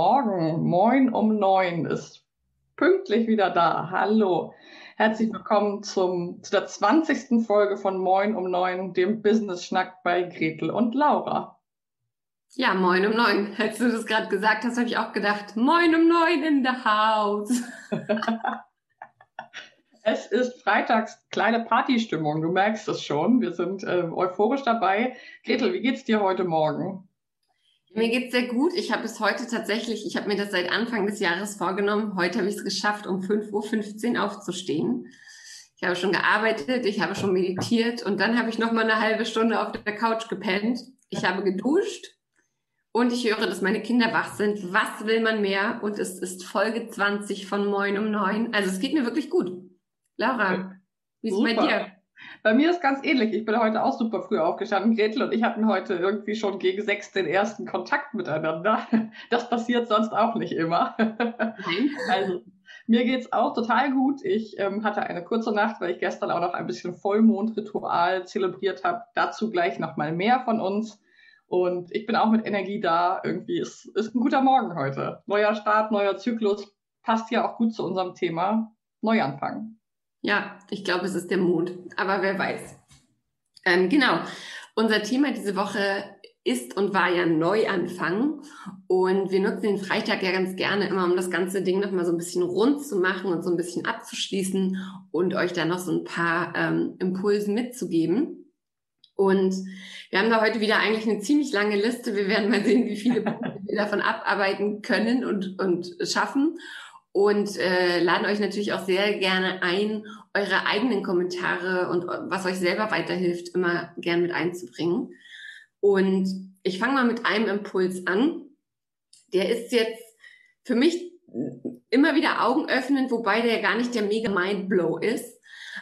Morgen, moin um neun ist pünktlich wieder da. Hallo, herzlich willkommen zum, zu der 20. Folge von Moin um neun, dem Business-Schnack bei Gretel und Laura. Ja, moin um neun. Als du das gerade gesagt hast, habe ich auch gedacht, moin um neun in the house. es ist freitags kleine Partystimmung, du merkst es schon. Wir sind äh, euphorisch dabei. Gretel, wie geht's dir heute Morgen? Mir geht's sehr gut. Ich habe es heute tatsächlich, ich habe mir das seit Anfang des Jahres vorgenommen. Heute habe ich es geschafft, um 5.15 Uhr aufzustehen. Ich habe schon gearbeitet, ich habe schon meditiert und dann habe ich noch mal eine halbe Stunde auf der Couch gepennt. Ich habe geduscht, und ich höre, dass meine Kinder wach sind. Was will man mehr? Und es ist Folge 20 von Moin um Neun. Also es geht mir wirklich gut. Laura, wie ist es bei dir? Bei mir ist ganz ähnlich. Ich bin heute auch super früh aufgestanden. Gretel und ich hatten heute irgendwie schon gegen sechs den ersten Kontakt miteinander. Das passiert sonst auch nicht immer. Nein. Also mir geht's auch total gut. Ich ähm, hatte eine kurze Nacht, weil ich gestern auch noch ein bisschen Vollmondritual zelebriert habe. Dazu gleich nochmal mehr von uns. Und ich bin auch mit Energie da. Irgendwie ist, ist ein guter Morgen heute. Neuer Start, neuer Zyklus. Passt ja auch gut zu unserem Thema. Neuanfang. Ja, ich glaube, es ist der Mond. Aber wer weiß. Ähm, genau. Unser Thema diese Woche ist und war ja Neuanfang. Und wir nutzen den Freitag ja ganz gerne immer, um das ganze Ding nochmal so ein bisschen rund zu machen und so ein bisschen abzuschließen und euch da noch so ein paar ähm, Impulse mitzugeben. Und wir haben da heute wieder eigentlich eine ziemlich lange Liste. Wir werden mal sehen, wie viele Punkte wir davon abarbeiten können und, und schaffen. Und äh, laden euch natürlich auch sehr gerne ein, eure eigenen Kommentare und was euch selber weiterhilft, immer gern mit einzubringen. Und ich fange mal mit einem Impuls an. Der ist jetzt für mich immer wieder Augen öffnen, wobei der gar nicht der mega Mindblow ist.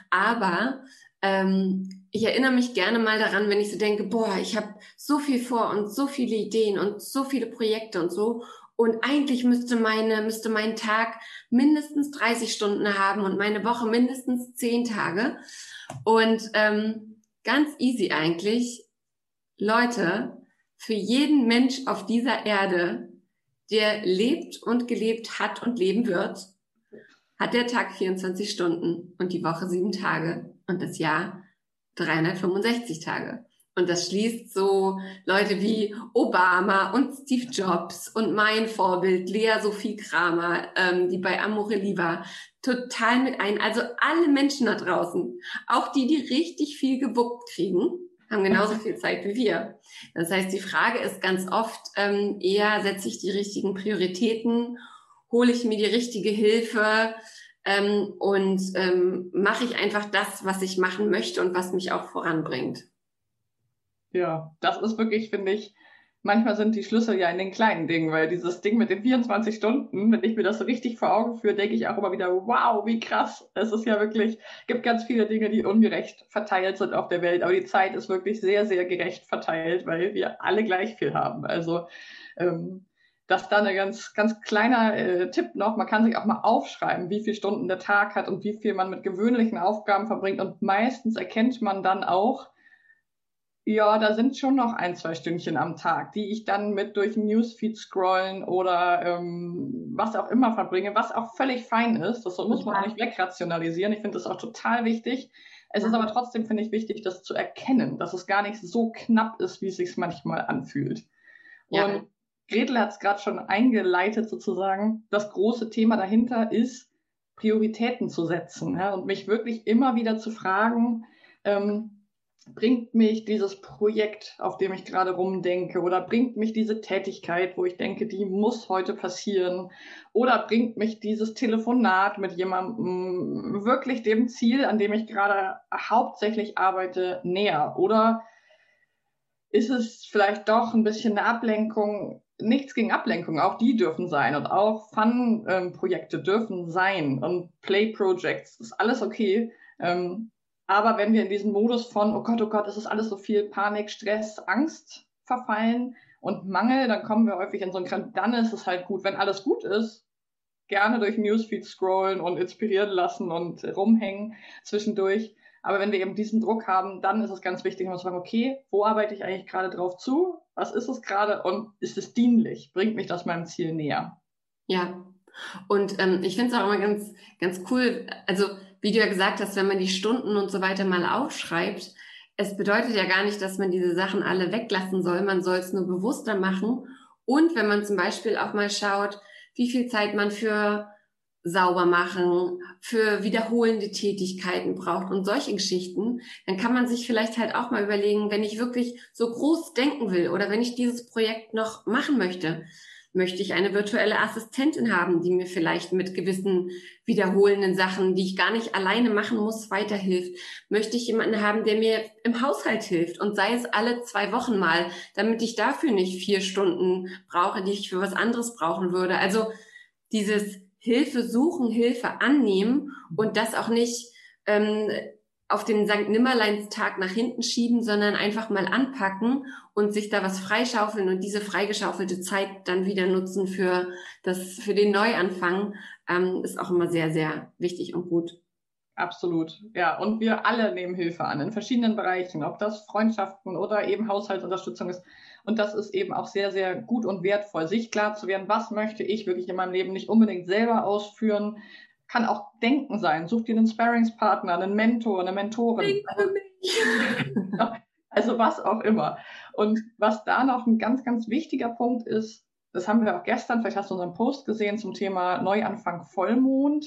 Aber ähm, ich erinnere mich gerne mal daran, wenn ich so denke, boah, ich habe so viel vor und so viele Ideen und so viele Projekte und so. Und eigentlich müsste meine, müsste mein Tag mindestens 30 Stunden haben und meine Woche mindestens 10 Tage. Und ähm, ganz easy eigentlich, Leute, für jeden Mensch auf dieser Erde, der lebt und gelebt hat und leben wird, hat der Tag 24 Stunden und die Woche sieben Tage und das Jahr 365 Tage. Und das schließt so Leute wie Obama und Steve Jobs und mein Vorbild Lea Sophie Kramer, ähm, die bei Amorelli war, total mit ein. Also alle Menschen da draußen, auch die, die richtig viel gewuppt kriegen, haben genauso viel Zeit wie wir. Das heißt, die Frage ist ganz oft ähm, eher, setze ich die richtigen Prioritäten, hole ich mir die richtige Hilfe, ähm, und ähm, mache ich einfach das, was ich machen möchte und was mich auch voranbringt. Ja, das ist wirklich, finde ich, manchmal sind die Schlüssel ja in den kleinen Dingen, weil dieses Ding mit den 24 Stunden, wenn ich mir das so richtig vor Augen führe, denke ich auch immer wieder, wow, wie krass. Es ist ja wirklich, gibt ganz viele Dinge, die ungerecht verteilt sind auf der Welt, aber die Zeit ist wirklich sehr, sehr gerecht verteilt, weil wir alle gleich viel haben. Also ähm, das da ein ganz, ganz kleiner äh, Tipp noch. Man kann sich auch mal aufschreiben, wie viele Stunden der Tag hat und wie viel man mit gewöhnlichen Aufgaben verbringt. Und meistens erkennt man dann auch, ja, da sind schon noch ein, zwei Stündchen am Tag, die ich dann mit durch Newsfeed scrollen oder ähm, was auch immer verbringe, was auch völlig fein ist. Das muss man auch nicht wegrationalisieren. Ich finde das auch total wichtig. Es ist aber trotzdem, finde ich, wichtig, das zu erkennen, dass es gar nicht so knapp ist, wie es sich manchmal anfühlt. Ja. Und Gretel hat es gerade schon eingeleitet sozusagen. Das große Thema dahinter ist, Prioritäten zu setzen ja, und mich wirklich immer wieder zu fragen, ähm, bringt mich dieses Projekt, auf dem ich gerade rumdenke, oder bringt mich diese Tätigkeit, wo ich denke, die muss heute passieren, oder bringt mich dieses Telefonat mit jemandem wirklich dem Ziel, an dem ich gerade hauptsächlich arbeite, näher, oder ist es vielleicht doch ein bisschen eine Ablenkung? Nichts gegen Ablenkung, auch die dürfen sein und auch Fun-Projekte dürfen sein und Play-Projects, ist alles okay. Ähm, aber wenn wir in diesen Modus von, oh Gott, oh Gott, es ist alles so viel Panik, Stress, Angst verfallen und Mangel, dann kommen wir häufig in so einen Krank. Dann ist es halt gut, wenn alles gut ist, gerne durch Newsfeed scrollen und inspirieren lassen und rumhängen zwischendurch. Aber wenn wir eben diesen Druck haben, dann ist es ganz wichtig, zu sagen, okay, wo arbeite ich eigentlich gerade drauf zu? Was ist es gerade und ist es dienlich? Bringt mich das meinem Ziel näher? Ja. Und ähm, ich finde es auch immer ganz, ganz cool. Also wie du ja gesagt hast, wenn man die Stunden und so weiter mal aufschreibt, es bedeutet ja gar nicht, dass man diese Sachen alle weglassen soll. Man soll es nur bewusster machen. Und wenn man zum Beispiel auch mal schaut, wie viel Zeit man für sauber machen, für wiederholende Tätigkeiten braucht und solche Geschichten, dann kann man sich vielleicht halt auch mal überlegen, wenn ich wirklich so groß denken will oder wenn ich dieses Projekt noch machen möchte, Möchte ich eine virtuelle Assistentin haben, die mir vielleicht mit gewissen wiederholenden Sachen, die ich gar nicht alleine machen muss, weiterhilft? Möchte ich jemanden haben, der mir im Haushalt hilft und sei es alle zwei Wochen mal, damit ich dafür nicht vier Stunden brauche, die ich für was anderes brauchen würde? Also dieses Hilfe suchen, Hilfe annehmen und das auch nicht ähm, auf den St. Nimmerleins-Tag nach hinten schieben, sondern einfach mal anpacken und sich da was freischaufeln und diese freigeschaufelte Zeit dann wieder nutzen für das, für den Neuanfang, ähm, ist auch immer sehr, sehr wichtig und gut. Absolut, ja. Und wir alle nehmen Hilfe an in verschiedenen Bereichen, ob das Freundschaften oder eben Haushaltsunterstützung ist. Und das ist eben auch sehr, sehr gut und wertvoll, sich klar zu werden, was möchte ich wirklich in meinem Leben nicht unbedingt selber ausführen, kann auch Denken sein. Such dir einen Sparringspartner, einen Mentor, eine Mentorin. also was auch immer. Und was da noch ein ganz, ganz wichtiger Punkt ist, das haben wir auch gestern, vielleicht hast du unseren Post gesehen zum Thema Neuanfang Vollmond,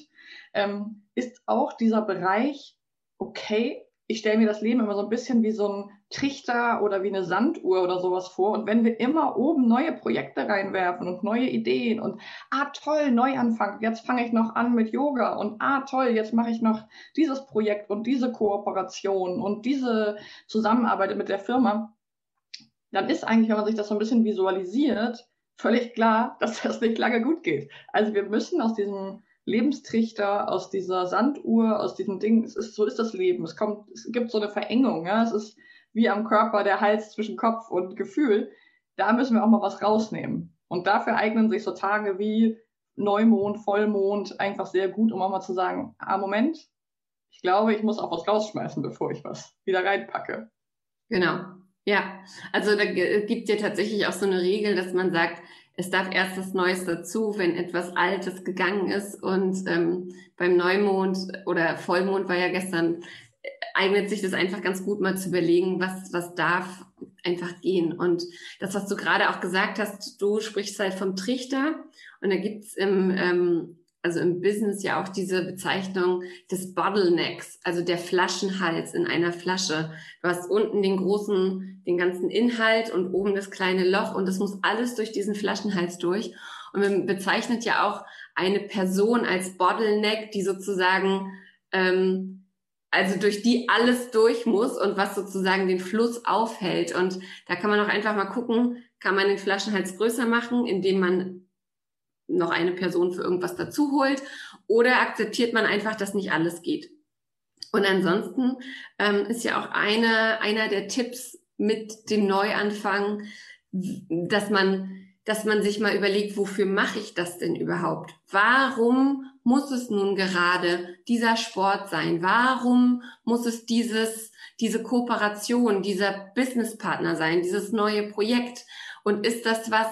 ähm, ist auch dieser Bereich, okay, ich stelle mir das Leben immer so ein bisschen wie so ein Trichter oder wie eine Sanduhr oder sowas vor. Und wenn wir immer oben neue Projekte reinwerfen und neue Ideen und ah toll, Neuanfang, jetzt fange ich noch an mit Yoga und ah toll, jetzt mache ich noch dieses Projekt und diese Kooperation und diese Zusammenarbeit mit der Firma, dann ist eigentlich, wenn man sich das so ein bisschen visualisiert, völlig klar, dass das nicht lange gut geht. Also wir müssen aus diesem Lebenstrichter, aus dieser Sanduhr, aus diesem Ding. Es ist, so ist das Leben. Es kommt, es gibt so eine Verengung. Ja? Es ist wie am Körper der Hals zwischen Kopf und Gefühl. Da müssen wir auch mal was rausnehmen. Und dafür eignen sich so Tage wie Neumond, Vollmond einfach sehr gut, um auch mal zu sagen, ah, Moment, ich glaube, ich muss auch was rausschmeißen, bevor ich was wieder reinpacke. Genau. Ja, also da gibt ja tatsächlich auch so eine Regel, dass man sagt, es darf erst das Neues dazu, wenn etwas Altes gegangen ist. Und ähm, beim Neumond oder Vollmond war ja gestern, äh, eignet sich das einfach ganz gut mal zu überlegen, was, was darf einfach gehen. Und das, was du gerade auch gesagt hast, du sprichst halt vom Trichter. Und da gibt's im ähm, also im Business ja auch diese Bezeichnung des Bottlenecks, also der Flaschenhals in einer Flasche. Du hast unten den großen, den ganzen Inhalt und oben das kleine Loch und das muss alles durch diesen Flaschenhals durch. Und man bezeichnet ja auch eine Person als Bottleneck, die sozusagen, ähm, also durch die alles durch muss und was sozusagen den Fluss aufhält. Und da kann man auch einfach mal gucken, kann man den Flaschenhals größer machen, indem man noch eine Person für irgendwas dazu holt oder akzeptiert man einfach, dass nicht alles geht. Und ansonsten ähm, ist ja auch eine, einer der Tipps mit dem Neuanfang, dass man, dass man sich mal überlegt, wofür mache ich das denn überhaupt? Warum muss es nun gerade dieser Sport sein? Warum muss es dieses, diese Kooperation, dieser Businesspartner sein, dieses neue Projekt? Und ist das was,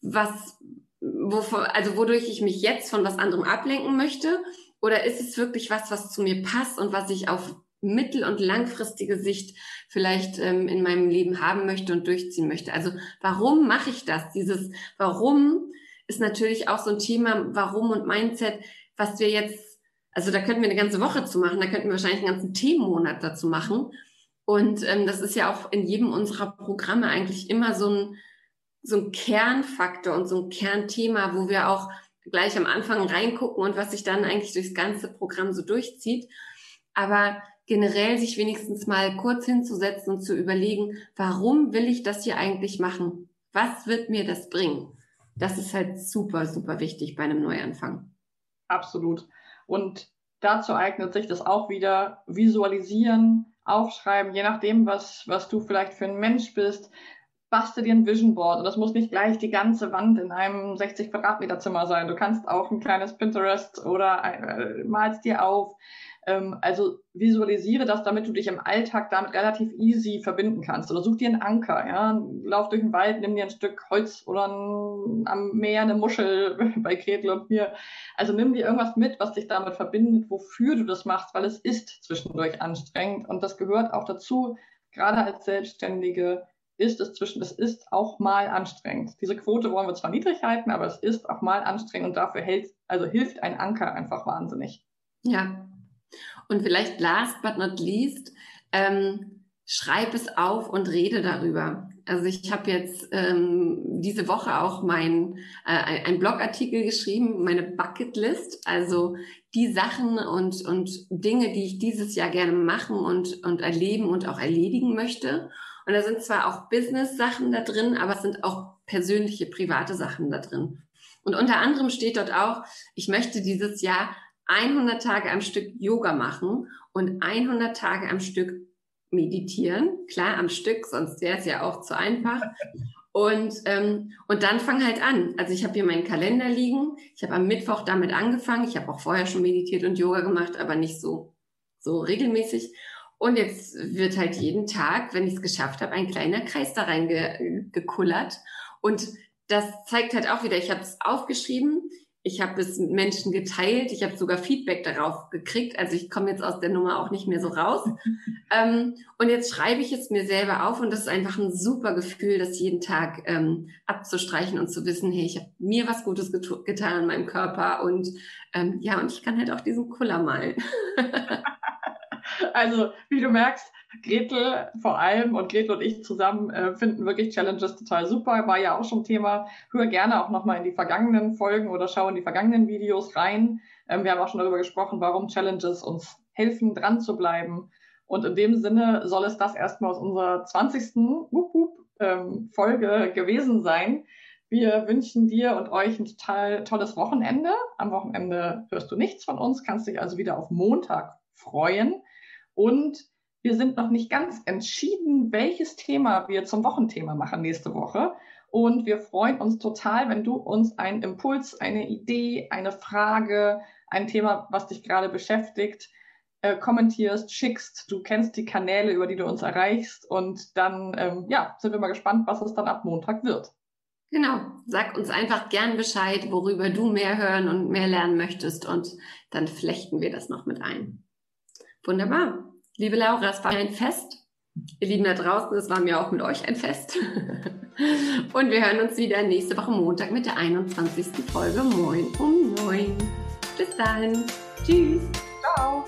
was, wovon, also wodurch ich mich jetzt von was anderem ablenken möchte? Oder ist es wirklich was, was zu mir passt und was ich auf mittel- und langfristige Sicht vielleicht ähm, in meinem Leben haben möchte und durchziehen möchte. Also warum mache ich das? Dieses Warum ist natürlich auch so ein Thema, warum und Mindset, was wir jetzt, also da könnten wir eine ganze Woche zu machen, da könnten wir wahrscheinlich einen ganzen Themenmonat dazu machen. Und ähm, das ist ja auch in jedem unserer Programme eigentlich immer so ein, so ein Kernfaktor und so ein Kernthema, wo wir auch gleich am Anfang reingucken und was sich dann eigentlich durchs ganze Programm so durchzieht. Aber generell sich wenigstens mal kurz hinzusetzen und zu überlegen, warum will ich das hier eigentlich machen? Was wird mir das bringen? Das ist halt super, super wichtig bei einem Neuanfang. Absolut. Und dazu eignet sich das auch wieder visualisieren, aufschreiben, je nachdem, was, was du vielleicht für ein Mensch bist. Bastel dir ein Vision Board und das muss nicht gleich die ganze Wand in einem 60 Quadratmeter Zimmer sein. Du kannst auch ein kleines Pinterest oder äh, malst dir auf. Ähm, also visualisiere das, damit du dich im Alltag damit relativ easy verbinden kannst. Oder such dir einen Anker, ja. Lauf durch den Wald, nimm dir ein Stück Holz oder ein, am Meer eine Muschel bei Gretel und mir. Also nimm dir irgendwas mit, was dich damit verbindet, wofür du das machst, weil es ist zwischendurch anstrengend. Und das gehört auch dazu, gerade als Selbstständige, ist es zwischen, es ist auch mal anstrengend. Diese Quote wollen wir zwar niedrig halten, aber es ist auch mal anstrengend und dafür hält, also hilft ein Anker einfach wahnsinnig. Ja, und vielleicht last but not least, ähm, schreib es auf und rede darüber. Also ich habe jetzt ähm, diese Woche auch mein äh, ein Blogartikel geschrieben, meine Bucketlist, also die Sachen und und Dinge, die ich dieses Jahr gerne machen und und erleben und auch erledigen möchte. Und da sind zwar auch Business-Sachen da drin, aber es sind auch persönliche, private Sachen da drin. Und unter anderem steht dort auch, ich möchte dieses Jahr 100 Tage am Stück Yoga machen und 100 Tage am Stück meditieren. Klar, am Stück, sonst wäre es ja auch zu einfach. Und, ähm, und dann fang halt an. Also ich habe hier meinen Kalender liegen. Ich habe am Mittwoch damit angefangen. Ich habe auch vorher schon meditiert und Yoga gemacht, aber nicht so, so regelmäßig. Und jetzt wird halt jeden Tag, wenn ich es geschafft habe, ein kleiner Kreis da reingekullert. Und das zeigt halt auch wieder, ich habe es aufgeschrieben, ich habe es mit Menschen geteilt, ich habe sogar Feedback darauf gekriegt. Also ich komme jetzt aus der Nummer auch nicht mehr so raus. ähm, und jetzt schreibe ich es mir selber auf und das ist einfach ein super Gefühl, das jeden Tag ähm, abzustreichen und zu wissen, hey, ich habe mir was Gutes getan an meinem Körper und ähm, ja, und ich kann halt auch diesen Kuller malen. also, wie du merkst, Gretel vor allem und Gretel und ich zusammen äh, finden wirklich Challenges total super. War ja auch schon Thema. Hör gerne auch nochmal in die vergangenen Folgen oder schau in die vergangenen Videos rein. Ähm, wir haben auch schon darüber gesprochen, warum Challenges uns helfen, dran zu bleiben. Und in dem Sinne soll es das erstmal aus unserer 20. Wup, wup, ähm, Folge gewesen sein. Wir wünschen dir und euch ein total tolles Wochenende. Am Wochenende hörst du nichts von uns, kannst dich also wieder auf Montag freuen. Und wir sind noch nicht ganz entschieden, welches Thema wir zum Wochenthema machen nächste Woche. Und wir freuen uns total, wenn du uns einen Impuls, eine Idee, eine Frage, ein Thema, was dich gerade beschäftigt, äh, kommentierst, schickst. Du kennst die Kanäle, über die du uns erreichst. Und dann, ähm, ja, sind wir mal gespannt, was es dann ab Montag wird. Genau. Sag uns einfach gern Bescheid, worüber du mehr hören und mehr lernen möchtest. Und dann flechten wir das noch mit ein. Wunderbar. Liebe Laura, es war ein Fest. Ihr Lieben da draußen, es war mir auch mit euch ein Fest. Und wir hören uns wieder nächste Woche Montag mit der 21. Folge Moin um 9. Bis dahin. Tschüss. Ciao.